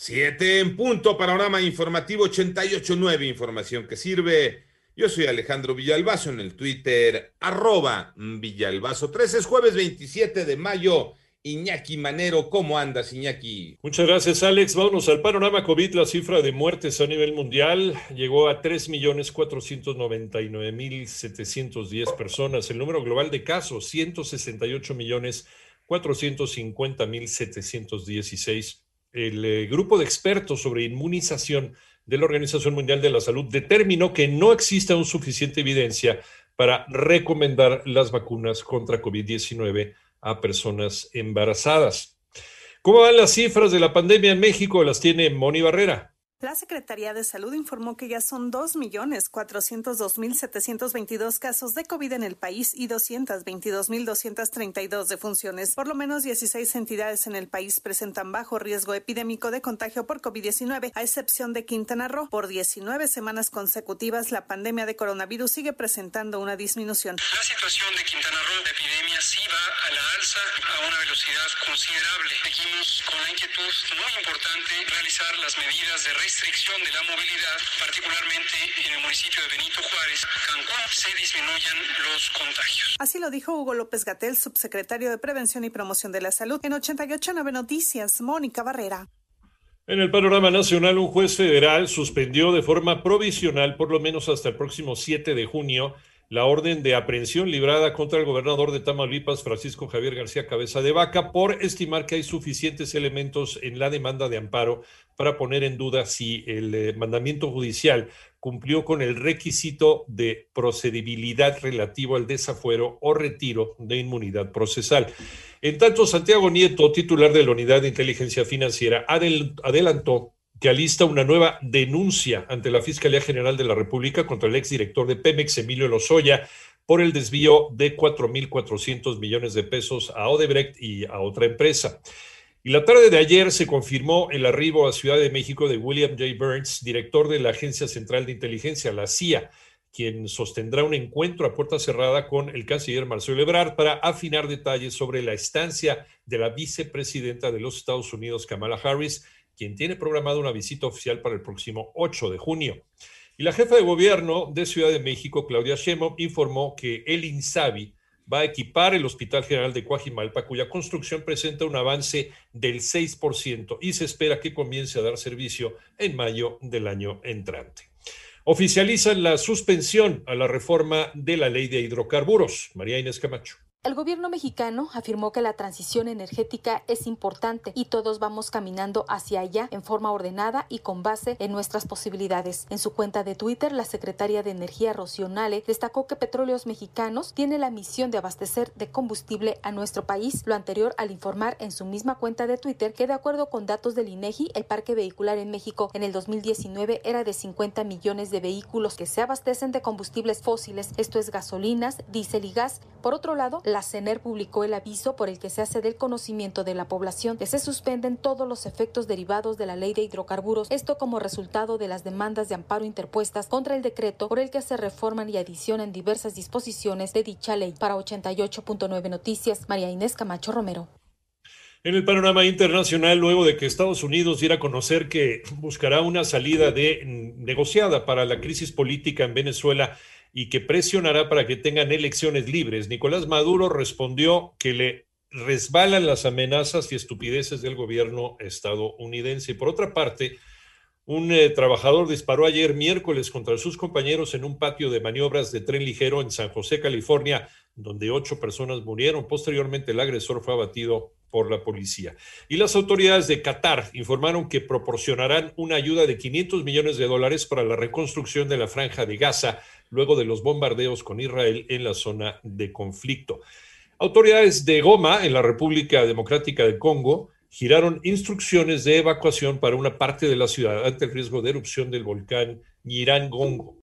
Siete en punto, panorama informativo 88.9, información que sirve. Yo soy Alejandro Villalbazo en el Twitter, arroba Villalbazo. 13 es jueves 27 de mayo. Iñaki Manero, ¿cómo andas, Iñaki? Muchas gracias, Alex. Vámonos al panorama COVID. La cifra de muertes a nivel mundial llegó a 3.499.710 personas. El número global de casos, 168.450.716 el eh, grupo de expertos sobre inmunización de la Organización Mundial de la Salud determinó que no existe aún suficiente evidencia para recomendar las vacunas contra COVID-19 a personas embarazadas. ¿Cómo van las cifras de la pandemia en México? Las tiene Moni Barrera. La Secretaría de Salud informó que ya son 2.402.722 casos de COVID en el país y 222.232 defunciones. Por lo menos 16 entidades en el país presentan bajo riesgo epidémico de contagio por COVID-19, a excepción de Quintana Roo. Por 19 semanas consecutivas, la pandemia de coronavirus sigue presentando una disminución. La situación de Quintana Roo de epidemia sí va a la alza a una velocidad considerable. Seguimos con la inquietud muy importante realizar las medidas de restricción de la movilidad, particularmente en el municipio de Benito Juárez, Cancún, se disminuyan los contagios. Así lo dijo Hugo López Gatel, subsecretario de Prevención y Promoción de la Salud. En 889 Noticias, Mónica Barrera. En el panorama nacional, un juez federal suspendió de forma provisional, por lo menos hasta el próximo 7 de junio, la orden de aprehensión librada contra el gobernador de Tamaulipas, Francisco Javier García Cabeza de Vaca, por estimar que hay suficientes elementos en la demanda de amparo para poner en duda si el eh, mandamiento judicial cumplió con el requisito de procedibilidad relativo al desafuero o retiro de inmunidad procesal. En tanto, Santiago Nieto, titular de la Unidad de Inteligencia Financiera, adelantó que alista una nueva denuncia ante la Fiscalía General de la República contra el exdirector de Pemex, Emilio Lozoya, por el desvío de 4.400 millones de pesos a Odebrecht y a otra empresa. Y la tarde de ayer se confirmó el arribo a Ciudad de México de William J. Burns, director de la Agencia Central de Inteligencia, la CIA, quien sostendrá un encuentro a puerta cerrada con el canciller Marcelo Ebrard para afinar detalles sobre la estancia de la vicepresidenta de los Estados Unidos, Kamala Harris, quien tiene programada una visita oficial para el próximo 8 de junio. Y la jefa de gobierno de Ciudad de México, Claudia Sheinbaum, informó que el INSABI va a equipar el Hospital General de Coajimalpa, cuya construcción presenta un avance del 6% y se espera que comience a dar servicio en mayo del año entrante. Oficializan la suspensión a la reforma de la ley de hidrocarburos. María Inés Camacho. El gobierno mexicano afirmó que la transición energética es importante y todos vamos caminando hacia allá en forma ordenada y con base en nuestras posibilidades. En su cuenta de Twitter, la secretaria de Energía Rocío Nale destacó que Petróleos Mexicanos tiene la misión de abastecer de combustible a nuestro país, lo anterior al informar en su misma cuenta de Twitter que de acuerdo con datos del INEGI, el parque vehicular en México en el 2019 era de 50 millones de vehículos que se abastecen de combustibles fósiles, esto es gasolinas, diésel y gas. Por otro lado, la CENER publicó el aviso por el que se hace del conocimiento de la población que se suspenden todos los efectos derivados de la ley de hidrocarburos, esto como resultado de las demandas de amparo interpuestas contra el decreto por el que se reforman y adicionan diversas disposiciones de dicha ley. Para 88.9 Noticias, María Inés Camacho Romero. En el panorama internacional, luego de que Estados Unidos diera a conocer que buscará una salida de, negociada para la crisis política en Venezuela, y que presionará para que tengan elecciones libres. Nicolás Maduro respondió que le resbalan las amenazas y estupideces del gobierno estadounidense. Por otra parte, un eh, trabajador disparó ayer miércoles contra sus compañeros en un patio de maniobras de tren ligero en San José, California, donde ocho personas murieron. Posteriormente, el agresor fue abatido por la policía. Y las autoridades de Qatar informaron que proporcionarán una ayuda de 500 millones de dólares para la reconstrucción de la franja de Gaza luego de los bombardeos con Israel en la zona de conflicto. Autoridades de Goma, en la República Democrática del Congo, giraron instrucciones de evacuación para una parte de la ciudad ante el riesgo de erupción del volcán Nyiragongo.